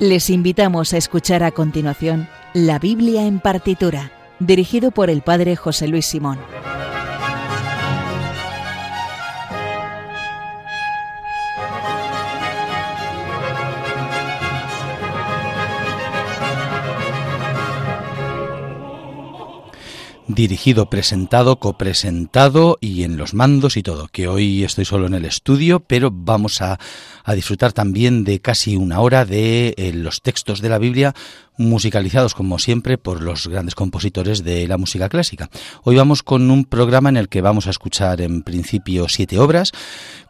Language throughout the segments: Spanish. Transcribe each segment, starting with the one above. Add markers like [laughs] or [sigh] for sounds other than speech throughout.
Les invitamos a escuchar a continuación La Biblia en partitura, dirigido por el Padre José Luis Simón. dirigido, presentado, copresentado y en los mandos y todo, que hoy estoy solo en el estudio, pero vamos a, disfrutar también de casi una hora de eh, los textos de la Biblia musicalizados como siempre por los grandes compositores de la música clásica. Hoy vamos con un programa en el que vamos a escuchar en principio siete obras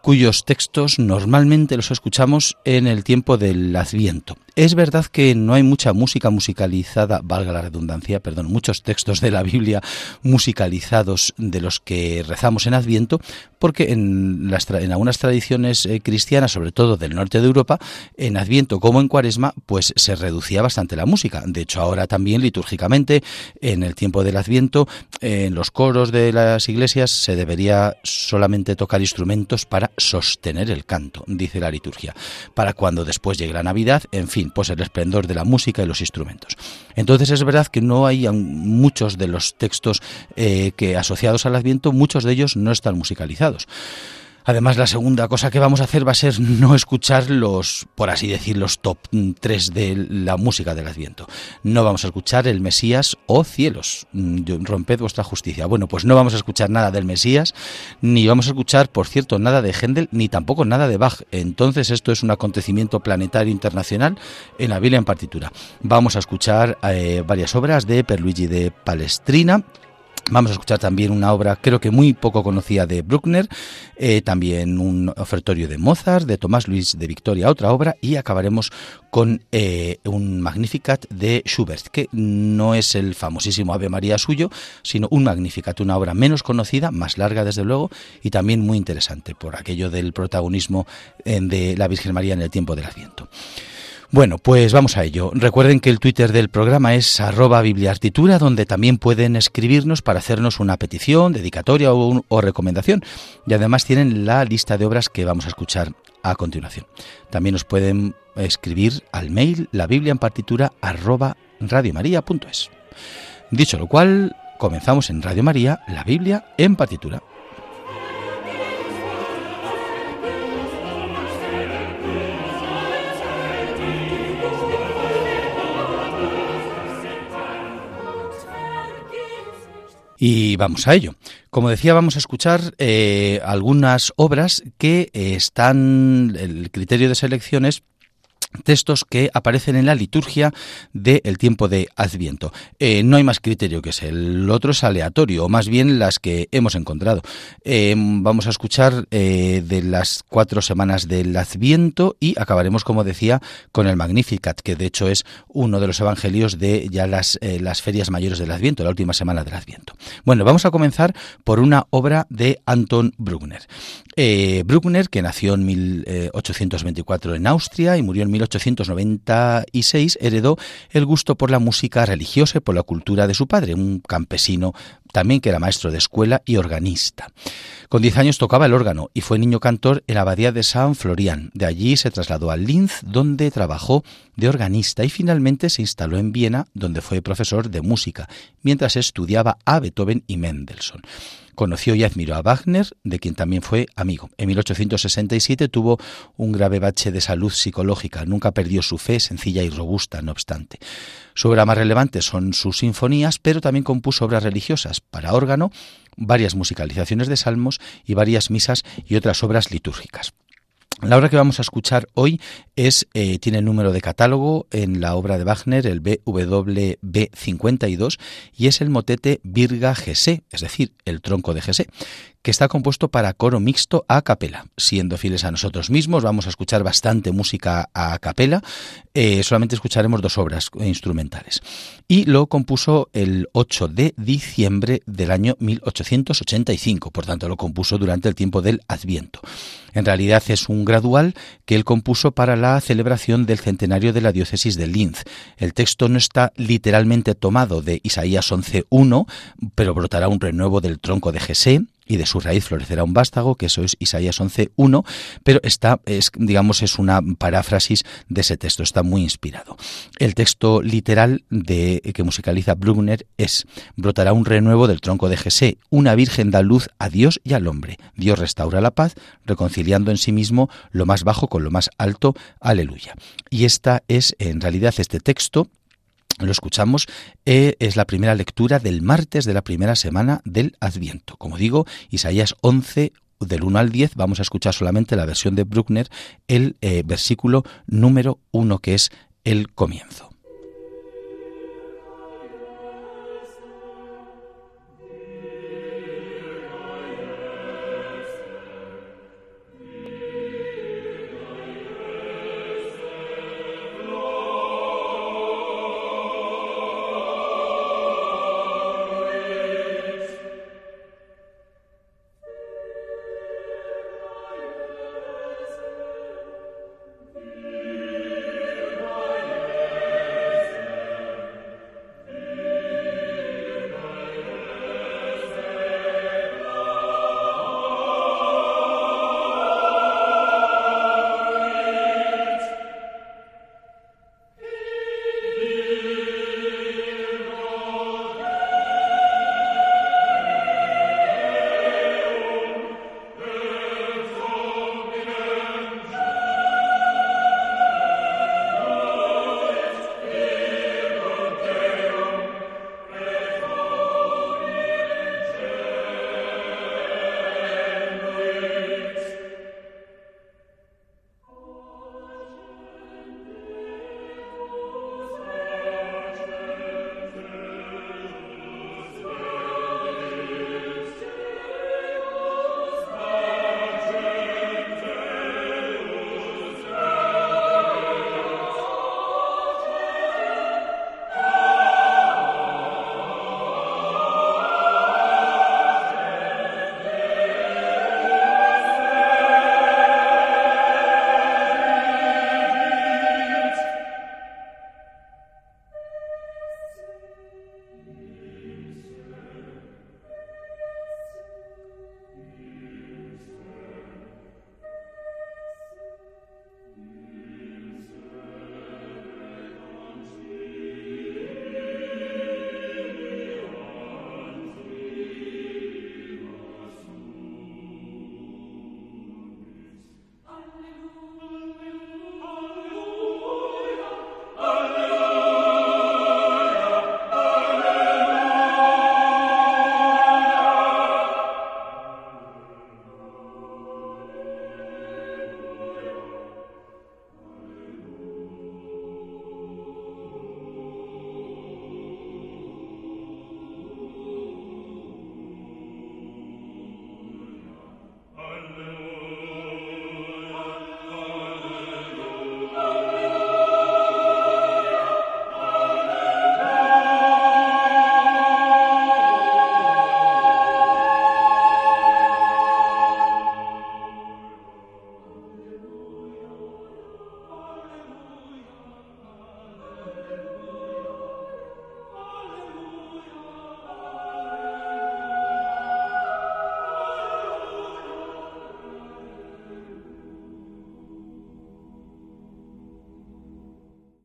cuyos textos normalmente los escuchamos en el tiempo del Adviento. Es verdad que no hay mucha música musicalizada, valga la redundancia, perdón, muchos textos de la Biblia musicalizados de los que rezamos en Adviento, porque en, algunas tradiciones eh, cristianas, sobre todo del norte de Europa, en Adviento como en Cuaresma, pues se reducía bastante la música. De hecho, ahora también litúrgicamente, en el tiempo del Adviento, en los coros de las iglesias se debería solamente tocar instrumentos para sostener el canto, dice la liturgia, para cuando después llegue la Navidad, en fin, pues el esplendor de la música y los instrumentos. Entonces es verdad que no hay muchos de los textos eh, que asociados al Adviento, muchos de ellos no están musicalizados. Además, la segunda cosa que vamos a hacer va a ser no escuchar los, por así decir, los top 3 de la música del Adviento. No vamos a escuchar el Mesías o cielos. Mm, romped vuestra justicia. Bueno, pues no vamos a escuchar nada del Mesías, ni vamos a escuchar, por cierto, nada de Händel, ni tampoco nada de Bach. Entonces, esto es un acontecimiento planetario internacional en la Biblia en partitura. Vamos a escuchar eh, varias obras de Perluigi de Palestrina Vamos a escuchar también una obra creo que muy poco conocida de Bruckner, eh, también un ofertorio de Mozart, de Tomás Luis de Victoria, otra obra, y acabaremos con eh, un Magnificat de Schubert, que no es el famosísimo Ave María suyo, sino un Magnificat, una obra menos conocida, más larga desde luego, y también muy interesante por aquello del protagonismo eh, de la Virgen María en el tiempo del Adviento. Bueno, pues vamos a ello. Recuerden que el Twitter del programa es arroba bibliartitura, donde también pueden escribirnos para hacernos una petición, dedicatoria o, recomendación. Y además tienen la lista de obras que vamos a escuchar a continuación. También nos pueden escribir al mail la biblia en partitura arroba radiomaria.es. Dicho lo cual, comenzamos en Radio María, la Biblia en partitura. Y vamos a ello. Como decía, vamos a escuchar eh, algunas obras que eh, están, el criterio de selección es textos que aparecen en la liturgia del tiempo de Adviento. Eh, no hay más criterio que ese, el otro es aleatorio, o más bien las que hemos encontrado. Eh, vamos a escuchar eh, de las cuatro semanas del Adviento y acabaremos, como decía, con el Magnificat, que de hecho es uno de los evangelios de ya las, las ferias mayores del Adviento, la última semana del Adviento. Bueno, vamos a comenzar por una obra de Anton Bruckner. Bruckner, que nació en 1824 en Austria y murió en 1896 heredó el gusto por la música religiosa y por la cultura de su padre, un campesino también que era maestro de escuela y organista. Con 10 años tocaba el órgano y fue niño cantor en la abadía de San Florian. De allí se trasladó a Linz, donde trabajó de organista y finalmente se instaló en Viena, donde fue profesor de música, mientras estudiaba a Beethoven y Mendelssohn. Conoció y admiró a Wagner, de quien también fue amigo. En 1867 tuvo un grave bache de salud psicológica. Nunca perdió su fe, sencilla y robusta, no obstante. Su obra más relevante son sus sinfonías, pero también compuso obras religiosas para órgano, varias musicalizaciones de salmos y varias misas y otras obras litúrgicas. La obra que vamos a escuchar hoy es eh, tiene el número de catálogo en la obra de Wagner, el BWB 52, y es el motete Virga Gesé, es decir, el tronco de Gesé, que está compuesto para coro mixto a capela. Siendo fieles a nosotros mismos, vamos a escuchar bastante música a capela, eh, solamente escucharemos dos obras instrumentales. Y lo compuso el 8 de diciembre del año 1885, por tanto lo compuso durante el tiempo del Adviento. En realidad es un gradual que él compuso para la celebración del centenario de la diócesis de Linz. El texto no está literalmente tomado de Isaías 11.1, pero brotará un renuevo del tronco de Jesé y de su raíz florecerá un vástago, que eso es Isaías 11.1, pero está, es, digamos, es una paráfrasis de ese texto, está muy inspirado. El texto literal de, que musicaliza Bruckner es, brotará un renuevo del tronco de Jesé, una virgen da luz a Dios y al hombre, Dios restaura la paz, reconciliando en sí mismo lo más bajo con lo más alto, aleluya. Y esta es, en realidad, este texto lo escuchamos, eh, es la primera lectura del martes de la primera semana del Adviento. Como digo, Isaías 11, del 1 al 10, vamos a escuchar solamente la versión de Bruckner, el eh, versículo número 1, que es el comienzo.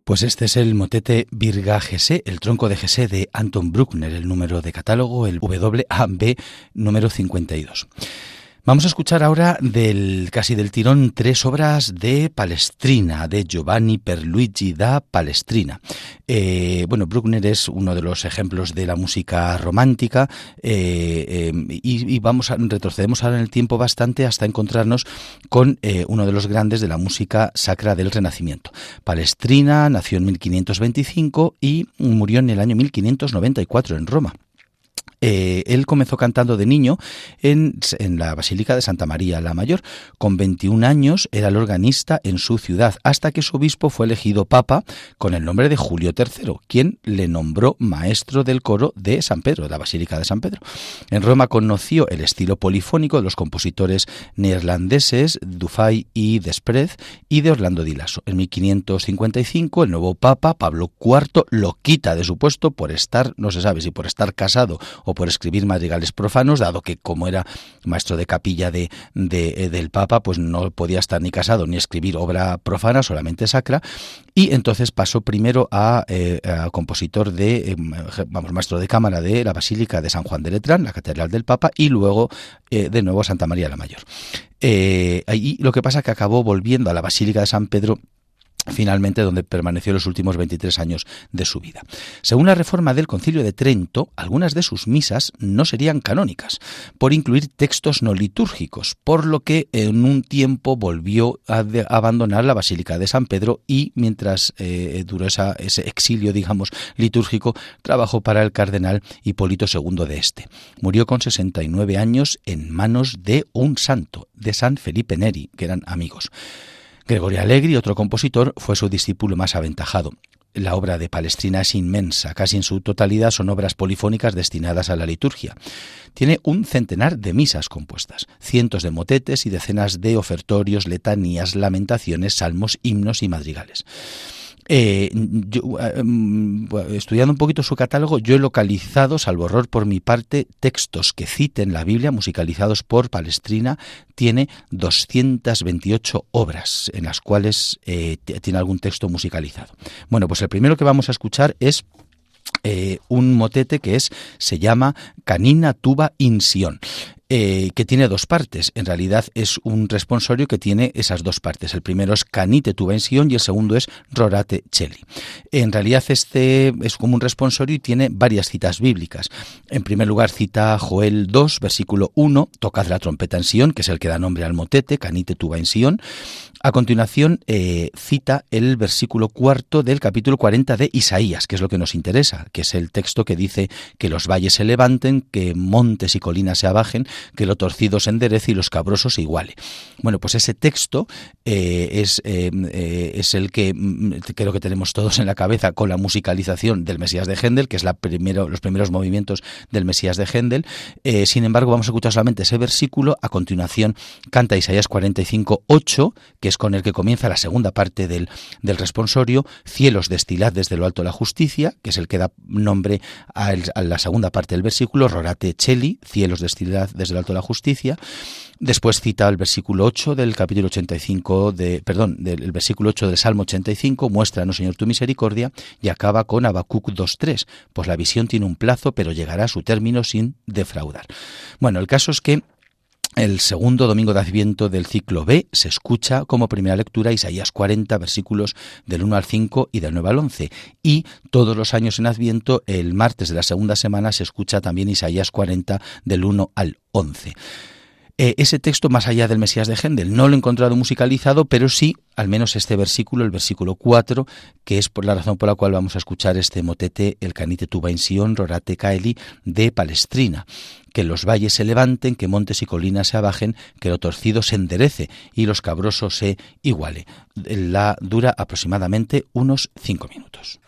Pues este es el motete Virga GC, el tronco de GC de Anton Bruckner, el número de catálogo, el WAB número 52. Vamos a escuchar ahora del casi del tirón tres obras de Palestrina, de Giovanni Perluigi da Palestrina. Eh, bueno, Bruckner es uno de los ejemplos de la música romántica eh, em, y, vamos a retrocedemos ahora en el tiempo bastante hasta encontrarnos con eh, uno de los grandes de la música sacra del Renacimiento. Palestrina nació en 1525 y murió en el año 1594 en Roma. Eh, él comenzó cantando de niño en, la Basílica de Santa María la Mayor. Con 21 años era el organista en su ciudad, hasta que su obispo fue elegido papa con el nombre de Julio III, quien le nombró maestro del coro de San Pedro, de la Basílica de San Pedro. En Roma conoció el estilo polifónico de los compositores neerlandeses Dufay y Desprez y de Orlando di Lasso. En 1555 el nuevo papa, Pablo IV, lo quita de su puesto por estar, no se sabe si por estar casado o por escribir madrigales profanos, dado que como era maestro de capilla de, de, del Papa, pues no podía estar ni casado ni escribir obra profana, solamente sacra, y entonces pasó primero a, a compositor de, vamos, maestro de cámara de la Basílica de San Juan de Letrán, la Catedral del Papa, y luego de nuevo a Santa María la Mayor. Eh, y lo que pasa es que acabó volviendo a la Basílica de San Pedro finalmente donde permaneció los últimos 23 años de su vida. Según la reforma del Concilio de Trento, algunas de sus misas no serían canónicas, por incluir textos no litúrgicos, por lo que en un tiempo volvió a, abandonar la Basílica de San Pedro y mientras eh, duró ese exilio, digamos, litúrgico, trabajó para el cardenal Hipólito II de este. Murió con 69 años en manos de un santo, de San Felipe Neri, que eran amigos. Gregorio Allegri, otro compositor, fue su discípulo más aventajado. La obra de Palestrina es inmensa, casi en su totalidad son obras polifónicas destinadas a la liturgia. Tiene un centenar de misas compuestas, cientos de motetes y decenas de ofertorios, letanías, lamentaciones, salmos, himnos y madrigales. Eh, eh mm, estudiando un poquito su catálogo, yo he localizado, salvo error por mi parte, textos que citen la Biblia, musicalizados por Palestrina. Tiene 228 obras en las cuales eh, tiene algún texto musicalizado. Bueno, pues el primero que vamos a escuchar es un motete que es se llama Canina Tuba Insión. Eh, que tiene dos partes. En realidad es un responsorio que tiene esas dos partes. El primero es Canite tu y el segundo es Rorate Cheli. En realidad este es como un responsorio y tiene varias citas bíblicas. En primer lugar cita Joel 2, versículo 1, tocad la trompeta en Sion, que es el que da nombre al motete, Canite tu en Sion. A continuación eh, cita el versículo cuarto del capítulo 40 de Isaías, que es lo que nos interesa, que es el texto que dice que los valles se levanten, que montes y colinas se abajen, que lo torcido se enderece y los cabrosos se iguale. Bueno, pues ese texto eh, es, eh, es el que mm, creo que tenemos todos en la cabeza con la musicalización del Mesías de Händel, que es la primero, los primeros movimientos del Mesías de Händel. sin embargo, vamos a escuchar solamente ese versículo. A continuación canta Isaías 45, 8, que es con el que comienza la segunda parte del, del responsorio, Cielos destilad desde lo alto la justicia, que es el que da nombre a, la segunda parte del versículo, Rorate Cheli, Cielos destilad desde lo alto la justicia. Después cita el versículo 8 del capítulo 85 de, perdón, del versículo 8 del Salmo 85, muéstranos, Señor, tu misericordia, y acaba con Habacuc 2.3, pues la visión tiene un plazo, pero llegará a su término sin defraudar. Bueno, el caso es que el segundo domingo de Adviento del ciclo B se escucha como primera lectura Isaías 40 versículos del 1 al 5 y del 9 al 11. Y todos los años en Adviento, el martes de la segunda semana, se escucha también Isaías 40 del 1 al 11. Eh, ese texto, más allá del Mesías de Händel, no lo he encontrado musicalizado, pero sí, al menos este versículo, el versículo 4, que es por la razón por la cual vamos a escuchar este motete, el canite tuba en Sion, rorate caeli, de Palestrina. Que los valles se levanten, que montes y colinas se abajen, que lo torcido se enderece y los cabrosos se iguale. La dura aproximadamente unos cinco minutos.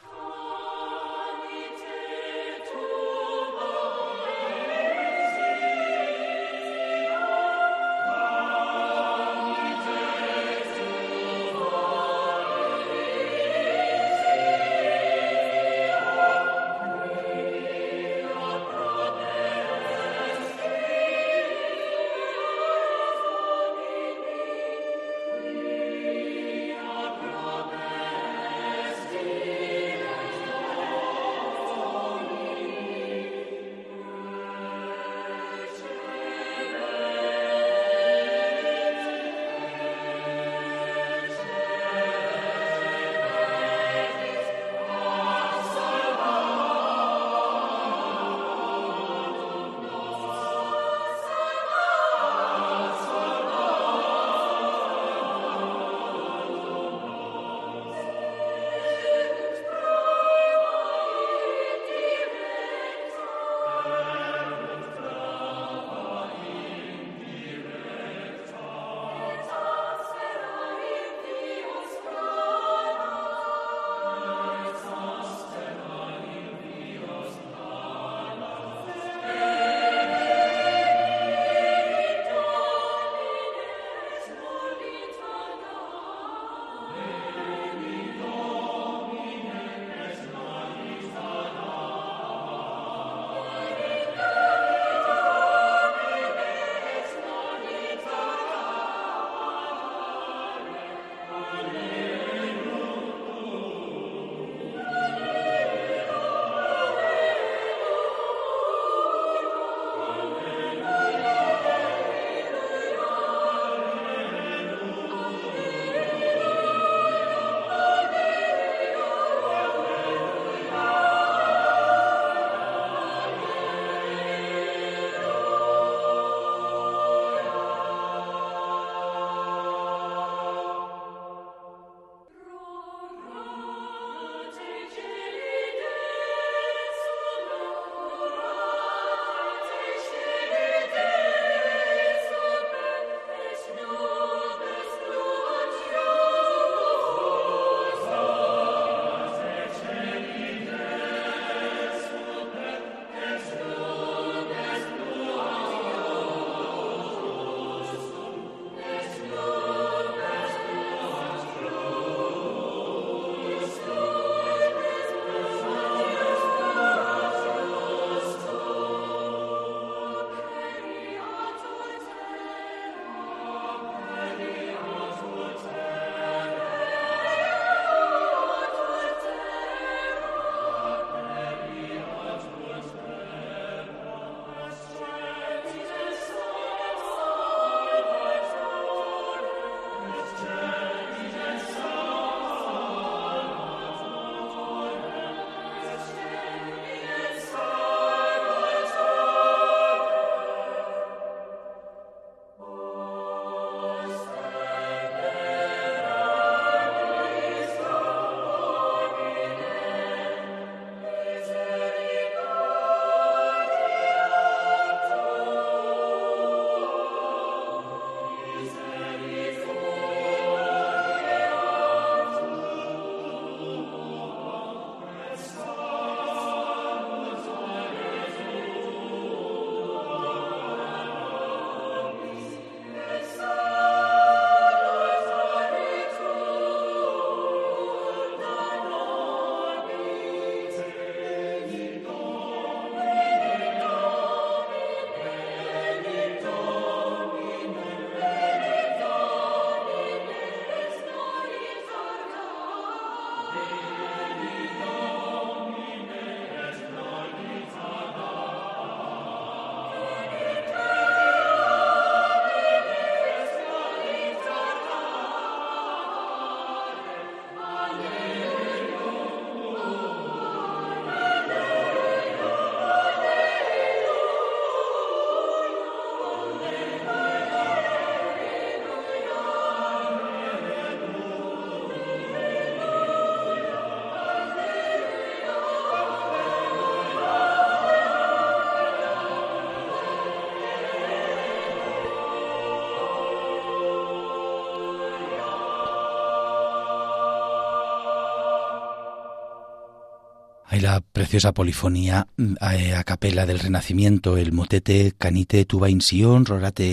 La preciosa polifonía mm, eh, a, capela del Renacimiento, el motete Canite Tuba in Sion, Rorate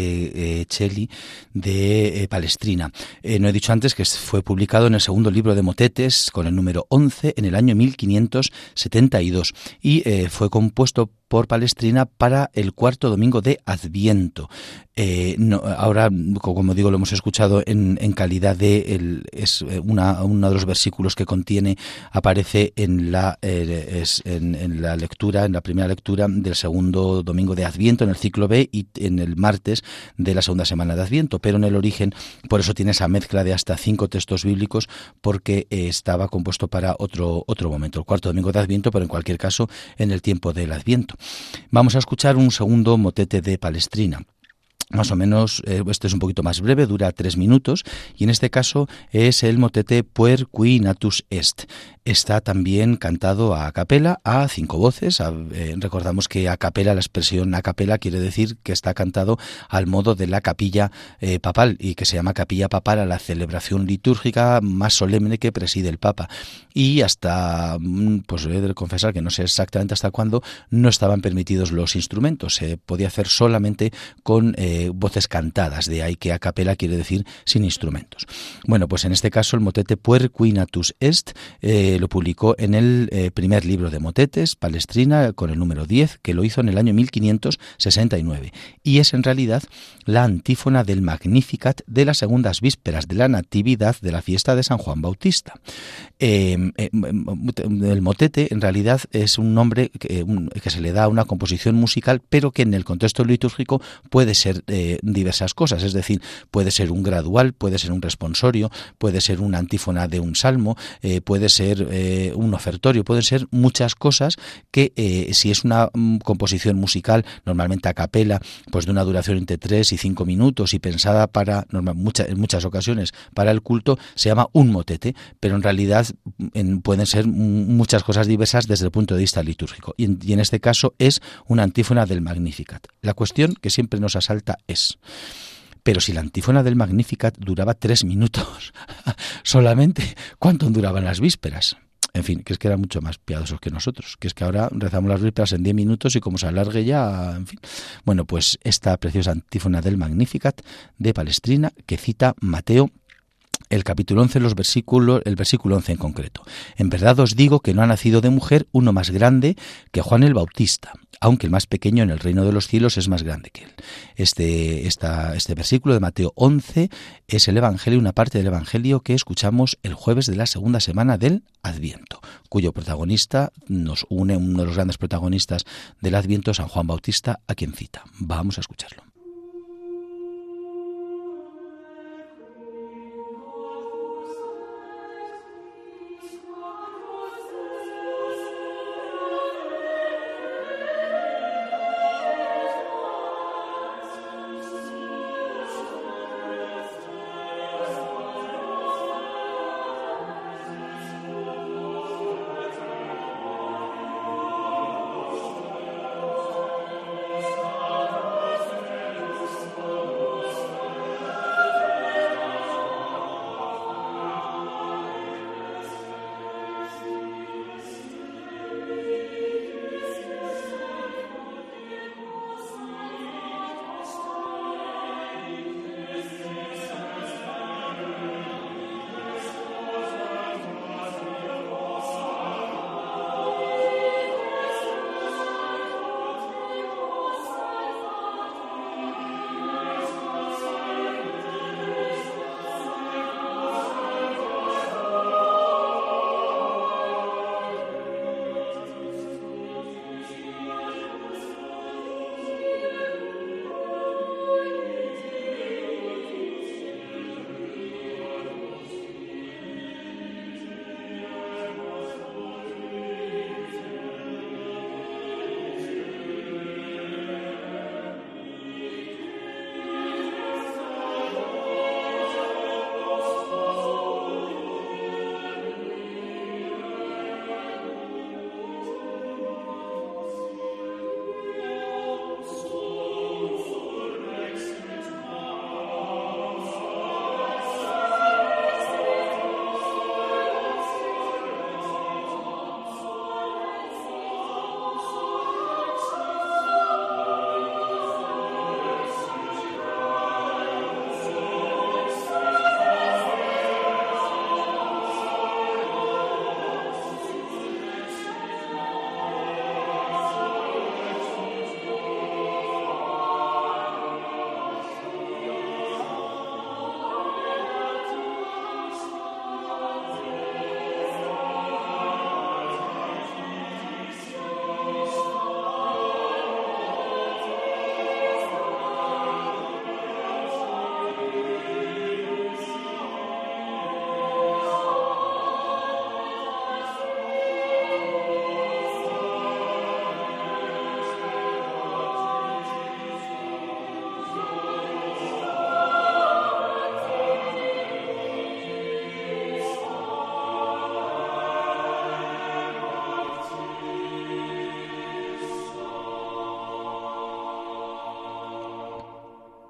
eh, Cheli de eh, Palestrina. no he dicho antes que fue publicado en el segundo libro de motetes con el número 11 en el año 1572 y fue compuesto por Palestrina para el cuarto domingo de Adviento. Eh, ahora, como digo, lo hemos escuchado en, calidad de es eh, una, uno de los versículos que contiene aparece en la eh, en, la lectura, en la primera lectura del segundo domingo de Adviento en el ciclo B y en el martes de la segunda semana de Adviento. Pero en el origen, por eso tiene esa mezcla de hasta cinco textos bíblicos, porque estaba compuesto para otro otro momento, el cuarto domingo de Adviento, pero en cualquier caso en el tiempo del Adviento. Vamos a escuchar un segundo motete de Palestrina más o menos, eh, este es un poquito más breve, dura tres minutos, y en este caso es el motete Puer qui natus est. Está también cantado a capela, a cinco voces. Eh, recordamos que a capela, la expresión a capela quiere decir que está cantado al modo de la capilla eh, papal y que se llama capilla papal a la celebración litúrgica más solemne que preside el Papa. Y hasta, mm, pues he de confesar que no sé exactamente hasta cuándo, no estaban permitidos los instrumentos. Se podía hacer solamente con voces cantadas, de ahí que a capela quiere decir sin instrumentos. Bueno, pues en este caso el motete Puer Quinatus Est eh, lo publicó en el eh, primer libro de motetes, Palestrina, con el número 10, que lo hizo en el año 1569. Y es en realidad la antífona del Magnificat de las segundas vísperas de la Natividad de la fiesta de San Juan Bautista. Em, em, el motete en realidad es un nombre que se le da a una composición musical, pero que en el contexto litúrgico puede ser eh, diversas cosas, es decir, puede ser un gradual, puede ser un responsorio, puede ser una antífona de un salmo, eh, puede ser eh, un ofertorio, pueden ser muchas cosas que si es una mm, composición musical, normalmente a capela, pues de una duración entre 3 y 5 minutos y pensada para, normal, en muchas ocasiones, para el culto, se llama un motete, pero en realidad mm, pueden ser muchas cosas diversas desde el punto de vista litúrgico. Y en, y en este caso es una antífona del Magnificat. La cuestión que siempre nos asalta es. Pero si la antífona del Magnificat duraba tres minutos [laughs] solamente, ¿cuánto duraban las vísperas? En fin, que es que eran mucho más piadosos que nosotros, que es que ahora rezamos las vísperas en diez minutos y como se alargue ya, en fin. Bueno, pues esta preciosa antífona del Magnificat de Palestrina que cita Mateo el capítulo 11, los versículos, el versículo 11 en concreto. En verdad os digo que no ha nacido de mujer uno más grande que Juan el Bautista aunque el más pequeño en el reino de los cielos es más grande que él. Este, este versículo de Mateo 11 es el Evangelio, una parte del Evangelio que escuchamos el jueves de la segunda semana del Adviento, cuyo protagonista nos une uno de los grandes protagonistas del Adviento, San Juan Bautista, a quien cita. Vamos a escucharlo.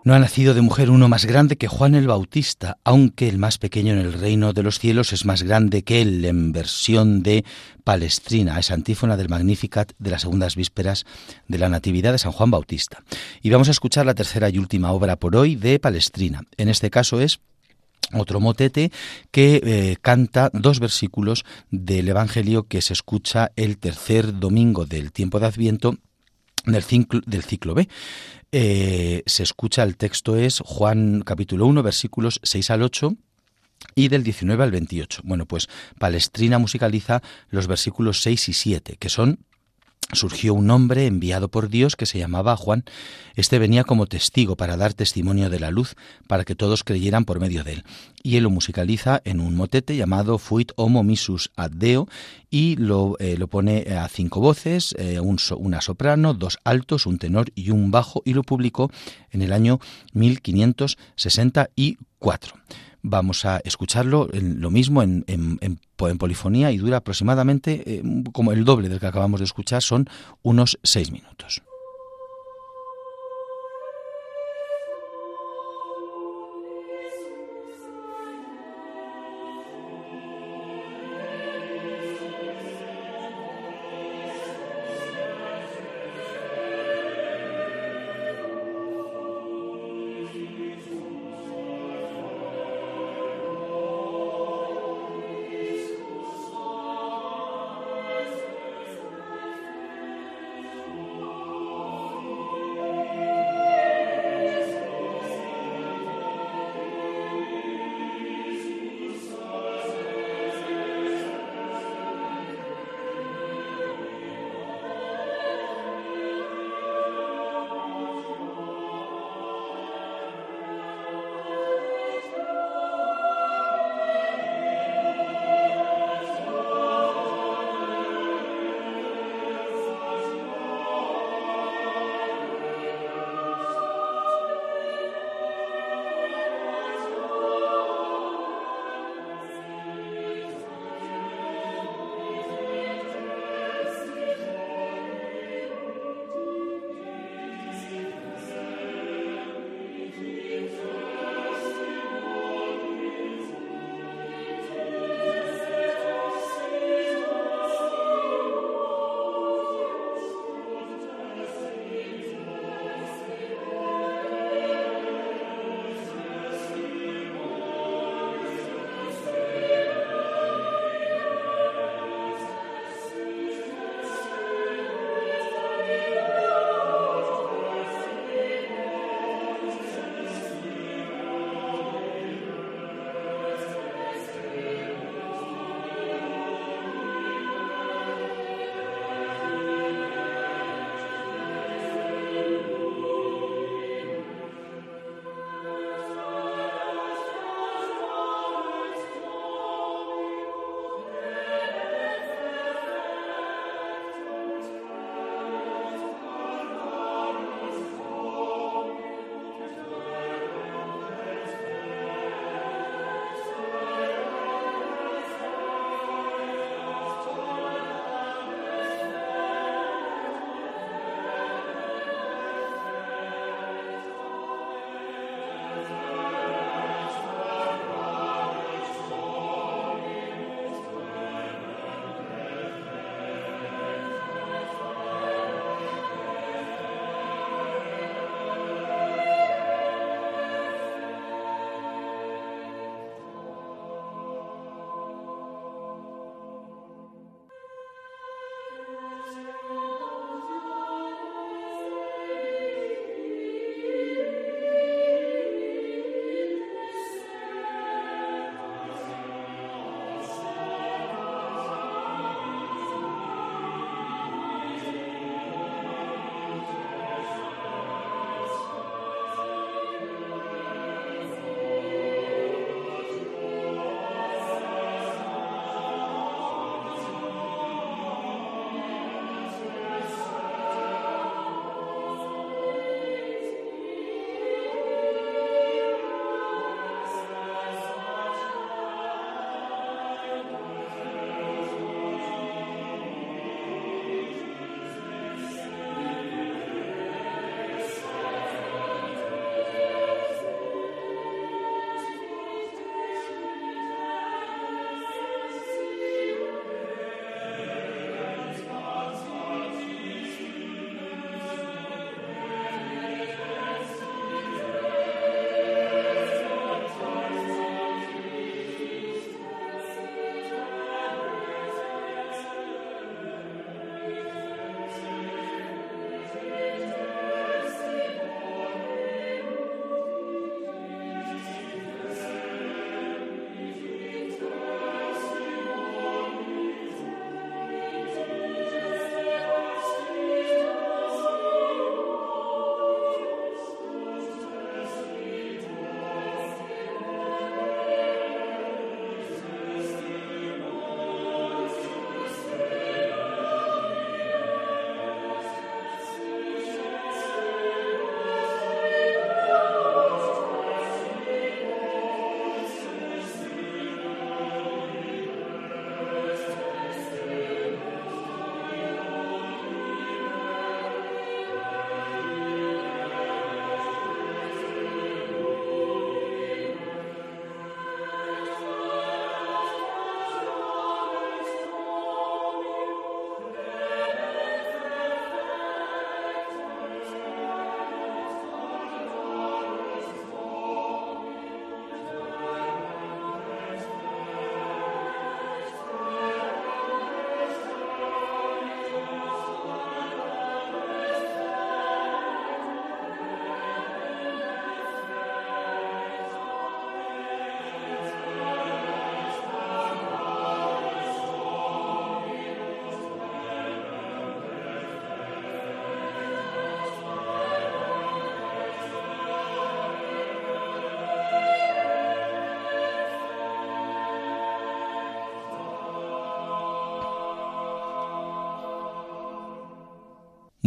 No ha nacido de mujer uno más grande que Juan el Bautista, aunque el más pequeño en el reino de los cielos es más grande que él, en versión de Palestrina, es antífona del Magnificat de las segundas vísperas de la Natividad de San Juan Bautista. Y vamos a escuchar la tercera y última obra por hoy de Palestrina. En este caso es otro motete que eh, canta dos versículos del Evangelio que se escucha el tercer domingo del tiempo de Adviento del ciclo, del ciclo B. Eh, se escucha, el texto es Juan capítulo 1, versículos 6 al 8 y del 19 al 28. Bueno, pues Palestrina musicaliza los versículos 6 y 7, que son surgió un hombre enviado por Dios que se llamaba Juan. Este venía como testigo para dar testimonio de la luz, para que todos creyeran por medio de él. Y él lo musicaliza en un motete llamado Fuit Homo Misus Ad Deo y lo, eh, lo pone a cinco voces, eh, un, una soprano, dos altos, un tenor y un bajo, y lo publicó en el año 1564. Vamos a escucharlo en, lo mismo en, en, polifonía y dura aproximadamente eh, como el doble del que acabamos de escuchar, son unos seis minutos.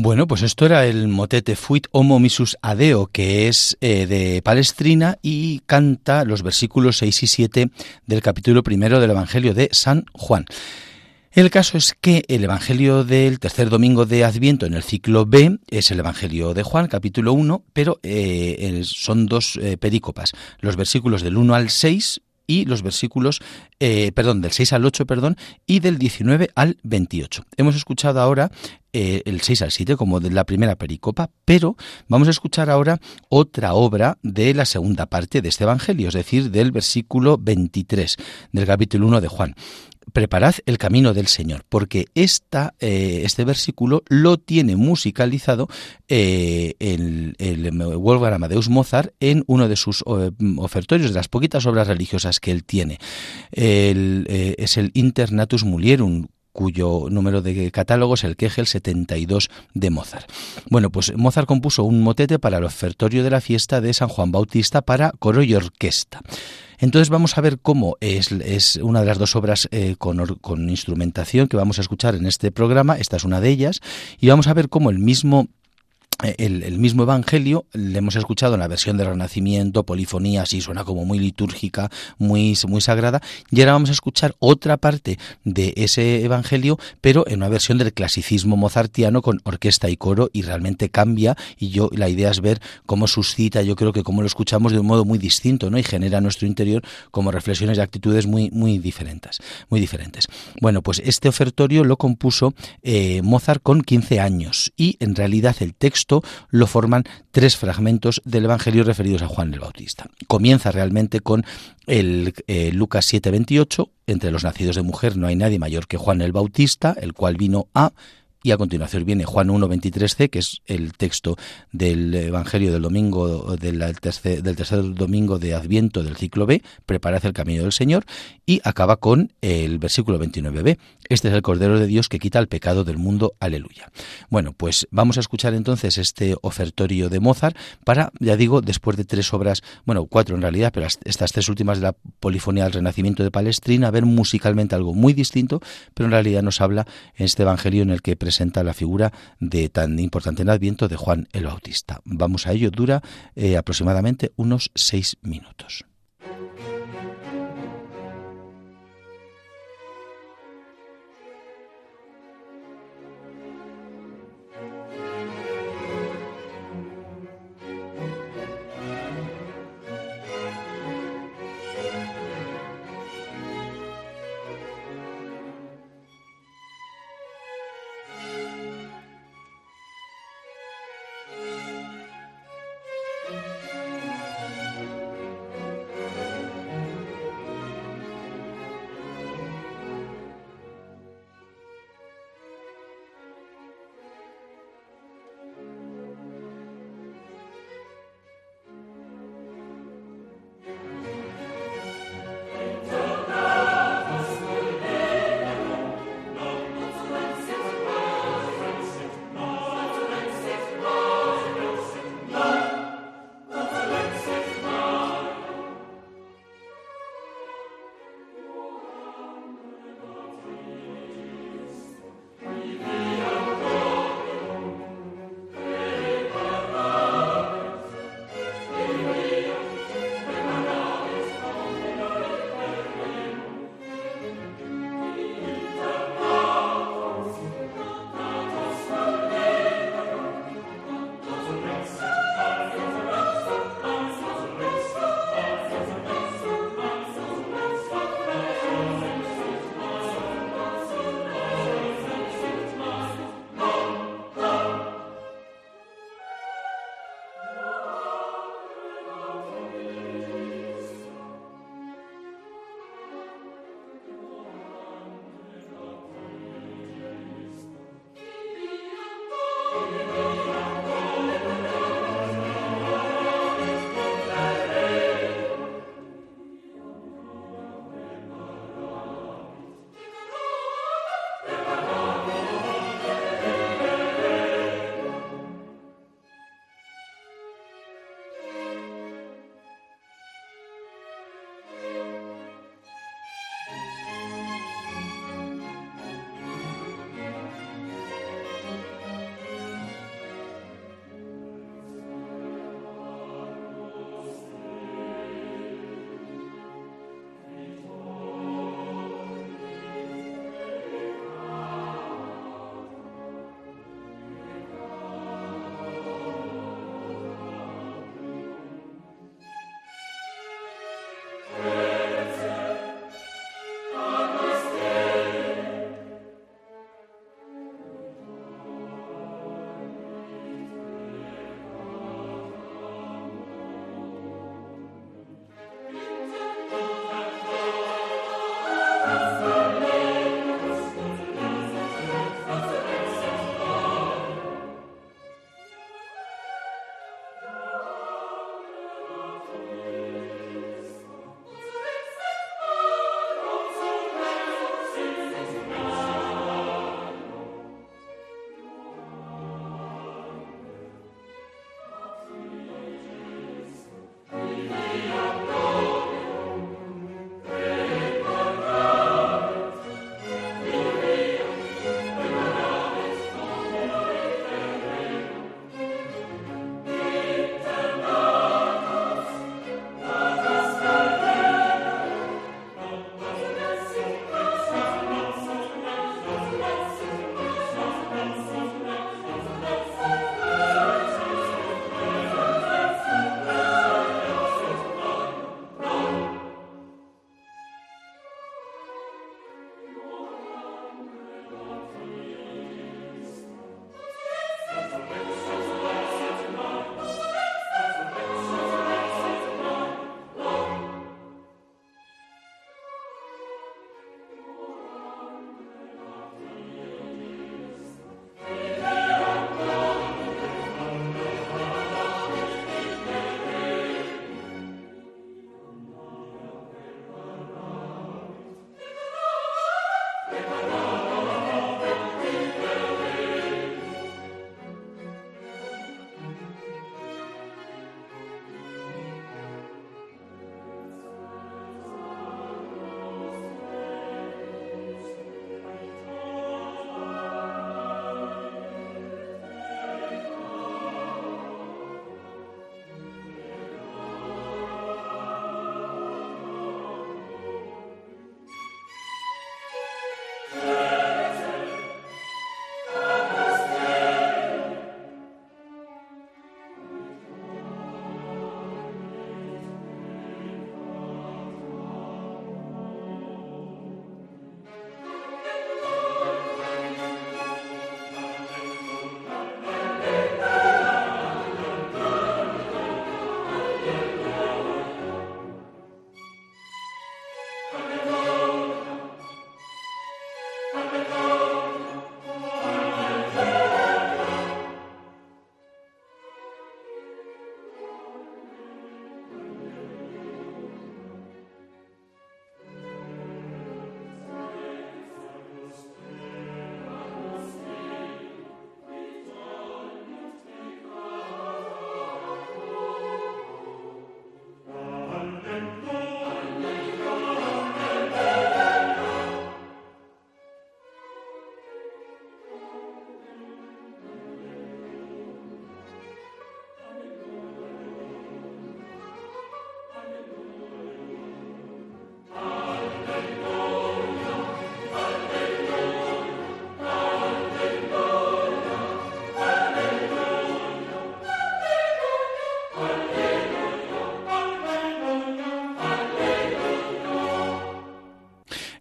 Bueno, pues esto era el motete Fuit Homo Misus Adeo, que es eh, de Palestrina y canta los versículos 6 y 7 del capítulo primero del Evangelio de San Juan. El caso es que el Evangelio del tercer domingo de Adviento en el ciclo B es el Evangelio de Juan, capítulo 1, pero eh, son dos eh, perícopas, los versículos del 1 al 6 y los versículos, eh, perdón, del 6 al 8, perdón, y del 19 al 28. Hemos escuchado ahora eh, el 6 al 7 como de la primera pericopa, pero vamos a escuchar ahora otra obra de la segunda parte de este Evangelio, es decir, del versículo 23 del capítulo 1 de Juan preparad el camino del Señor, porque esta, eh, este versículo lo tiene musicalizado eh, el, el, Wolfgang Amadeus Mozart en uno de sus eh, ofertorios, de las poquitas obras religiosas que él tiene. es el Internatus Mulierum, cuyo número de catálogo es el Kegel 72 de Mozart. Bueno, pues Mozart compuso un motete para el ofertorio de la fiesta de San Juan Bautista para coro y orquesta. Entonces vamos a ver cómo es, una de las dos obras eh, con instrumentación que vamos a escuchar en este programa, esta es una de ellas, y vamos a ver cómo el mismo eh, el, mismo Evangelio le hemos escuchado en la versión del Renacimiento, polifonía, así suena como muy litúrgica, muy, muy sagrada, y ahora vamos a escuchar otra parte de ese Evangelio, pero en una versión del clasicismo mozartiano con orquesta y coro, y realmente cambia, y yo la idea es ver cómo suscita, yo creo que cómo lo escuchamos de un modo muy distinto, ¿no? Y genera en nuestro interior como reflexiones y actitudes muy, muy diferentes, muy diferentes. Bueno, pues este ofertorio lo compuso eh, Mozart con 15 años, y en realidad el texto lo forman tres fragmentos del Evangelio referidos a Juan el Bautista. Comienza realmente con el eh, Lucas 7:28, entre los nacidos de mujer no hay nadie mayor que Juan el Bautista, el cual vino a y a continuación viene Juan 1.23c, que es el texto del Evangelio del domingo del tercer, del tercer domingo de Adviento del ciclo B, preparad el camino del Señor, y acaba con el versículo 29b. Este es el Cordero de Dios que quita el pecado del mundo. Aleluya. Bueno, pues vamos a escuchar entonces este ofertorio de Mozart para, ya digo, después de tres obras, bueno, cuatro en realidad, pero estas tres últimas de la polifonía del Renacimiento de Palestrina, ver musicalmente algo muy distinto, pero en realidad nos habla en este Evangelio en el que presenta presenta la figura de tan importante en Adviento de Juan el Bautista. Vamos a ello, dura eh, aproximadamente unos seis minutos.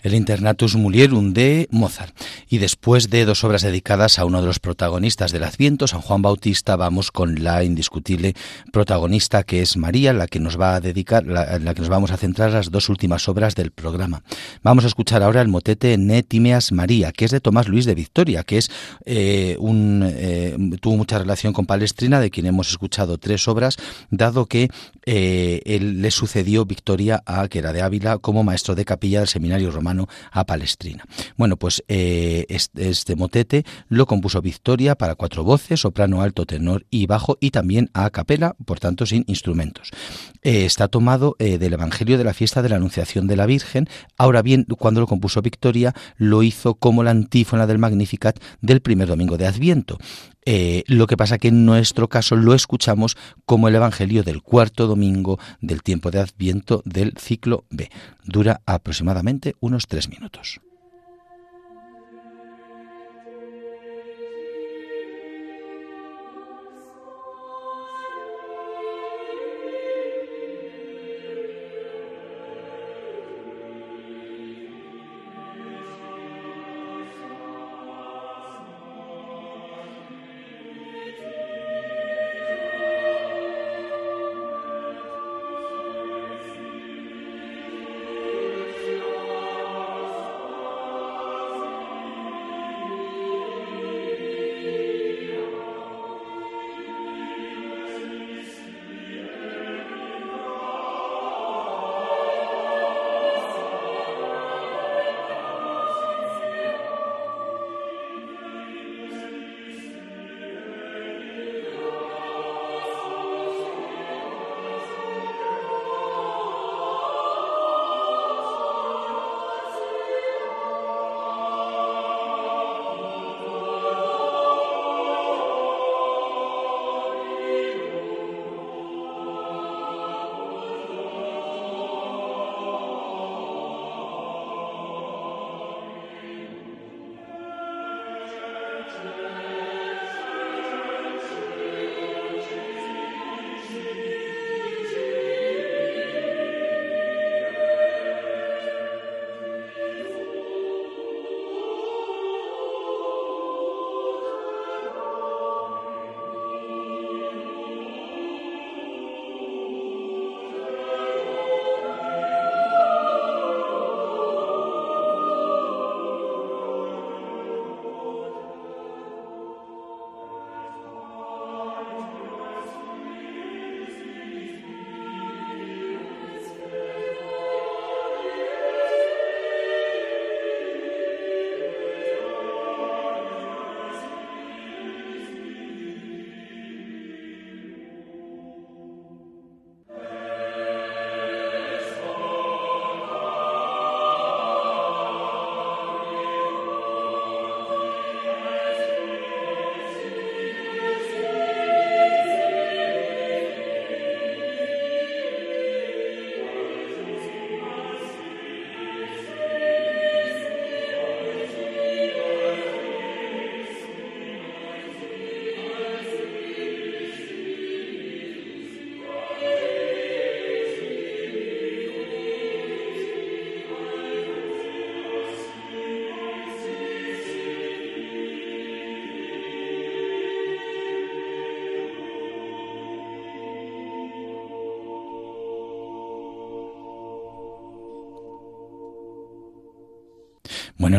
El Internatus Mulierum de Mozart. Y después de dos obras dedicadas a uno de los protagonistas del Adviento, San Juan Bautista, vamos con la indiscutible protagonista que es María, la que nos va a dedicar, la, la que nos vamos a centrar las dos últimas obras del programa. Vamos a escuchar ahora el motete Netimeas María, que es de Tomás Luis de Victoria, que es eh, un eh, tuvo mucha relación con Palestrina, de quien hemos escuchado tres obras, dado que eh, él le sucedió Victoria a que era de Ávila como maestro de capilla del seminario romano a Palestrina. Bueno, pues este, este, motete lo compuso Victoria para cuatro voces, soprano, alto, tenor y bajo, y también a capela, por tanto sin instrumentos. está tomado del Evangelio de la fiesta de la Anunciación de la Virgen. Ahora bien, cuando lo compuso Victoria, lo hizo como la antífona del Magnificat del primer domingo de Adviento. Eh, lo que pasa que en nuestro caso lo escuchamos como el Evangelio del cuarto domingo del tiempo de Adviento del ciclo B. Dura aproximadamente unos tres minutos.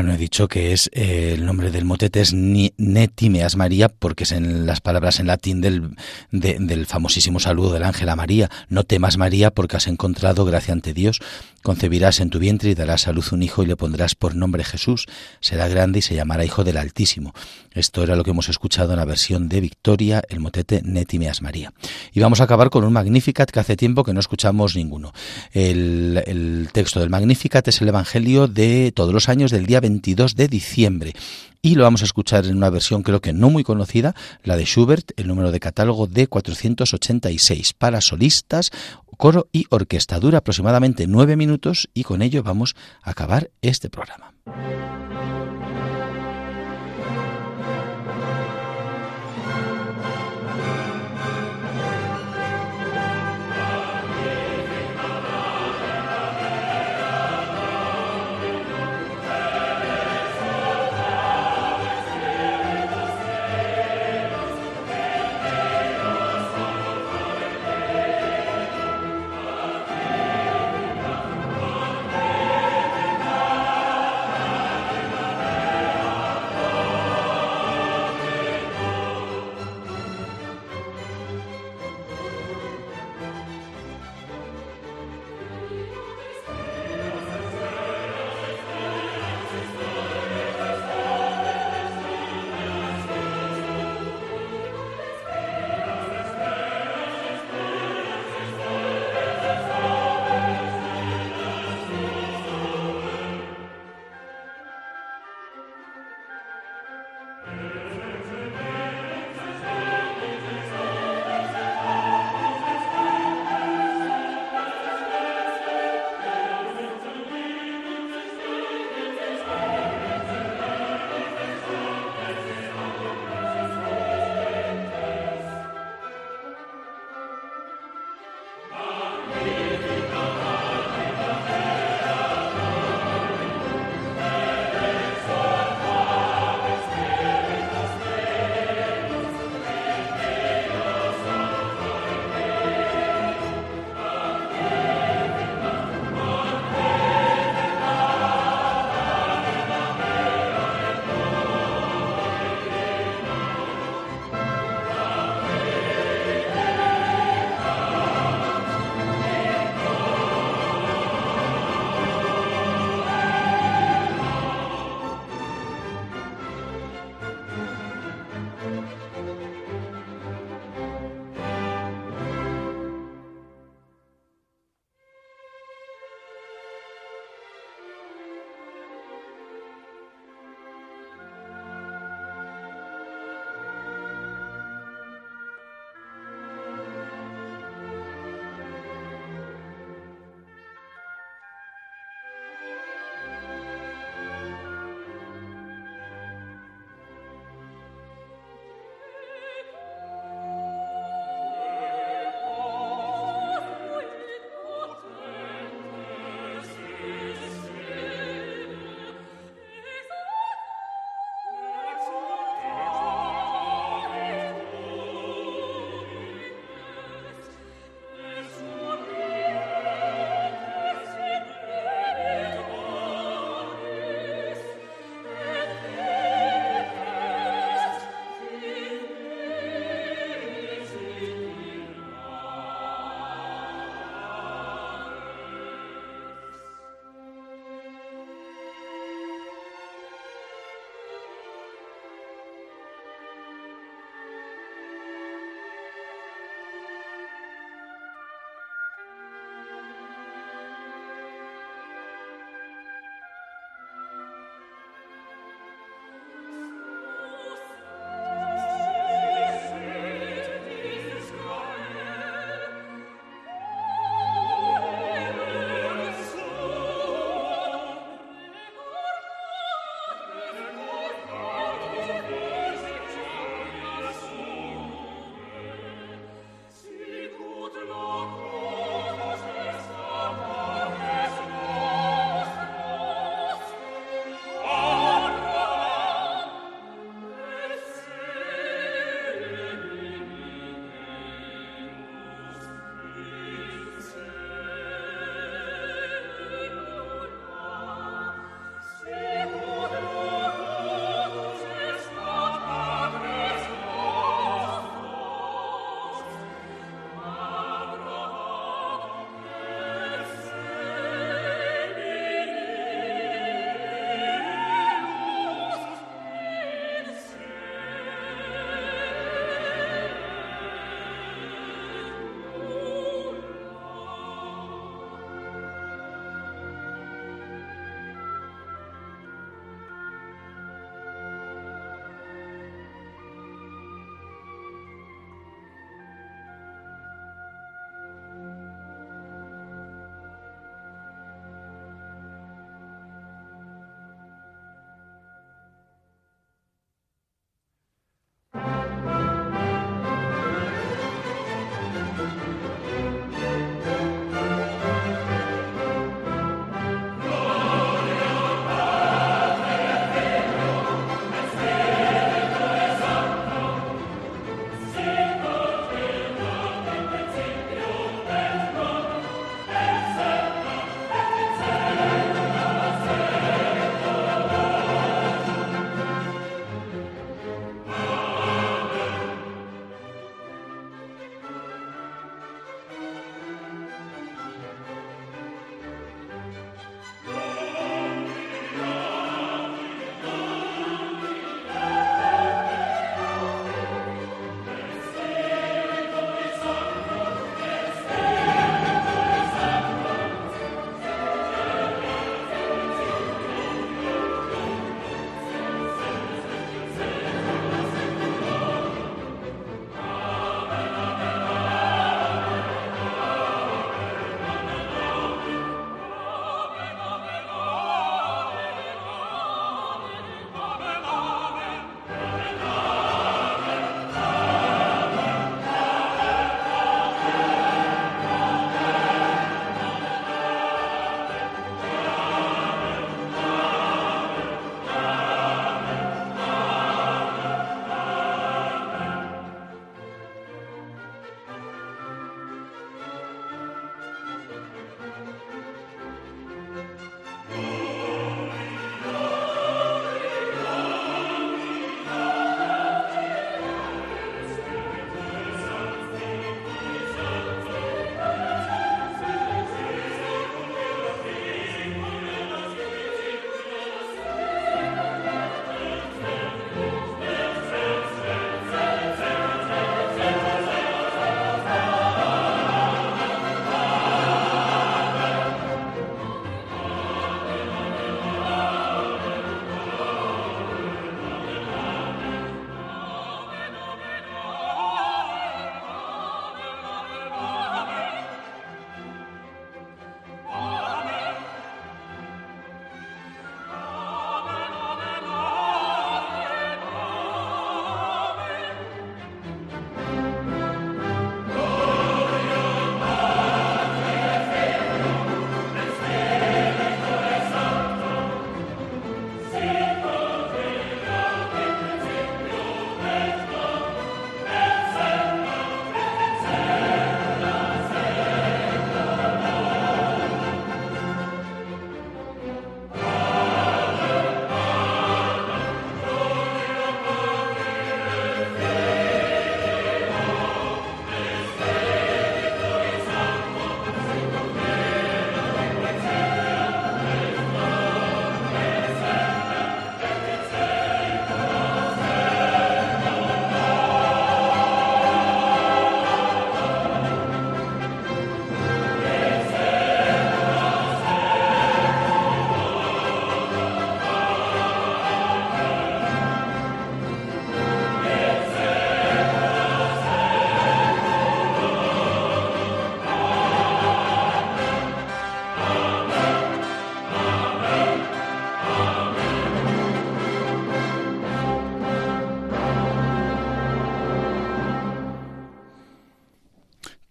No he dicho que es eh, el nombre del motete es Netimeas María porque es en las palabras en latín del, del famosísimo saludo del ángel a María. No temas María porque has encontrado gracia ante Dios. Concebirás en tu vientre y darás a luz un hijo y le pondrás por nombre Jesús. Será grande y se llamará Hijo del Altísimo. Esto era lo que hemos escuchado en la versión de Victoria, el motete Netimeas María. Y vamos a acabar con un Magnificat que hace tiempo que no escuchamos ninguno. El, el texto del Magnificat es el Evangelio de todos los años del día 22 de diciembre. Y lo vamos a escuchar en una versión creo que no muy conocida, la de Schubert, el número de catálogo de 486, para solistas, coro y orquesta. Dura aproximadamente nueve minutos y con ello vamos a acabar este programa.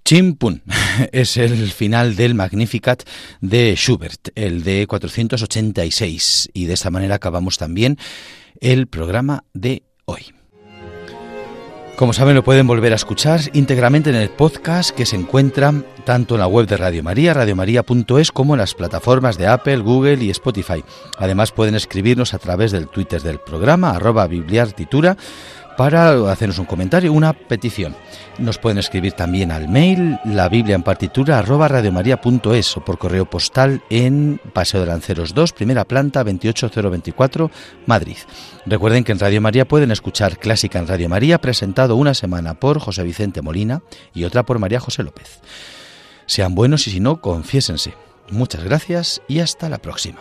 Chimpun [laughs] es el final del Magnificat de Schubert, el de 486. Y de esta manera acabamos también el programa de hoy. Como saben, lo pueden volver a escuchar íntegramente en el podcast que se encuentra tanto en la web de Radio María, radiomaria.es, como en las plataformas de Apple, Google y Spotify. Además, pueden escribirnos a través del Twitter del programa, arroba bibliartitura, para hacernos un comentario, una petición. Nos pueden escribir también al mail la Biblia en partitura arroba radiomaria.es o por correo postal en Paseo de Lanceros 2, primera planta 28024, Madrid. Recuerden que en Radio María pueden escuchar Clásica en Radio María, presentado una semana por José Vicente Molina y otra por María José López. Sean buenos y si no, confiésense. Muchas gracias y hasta la próxima.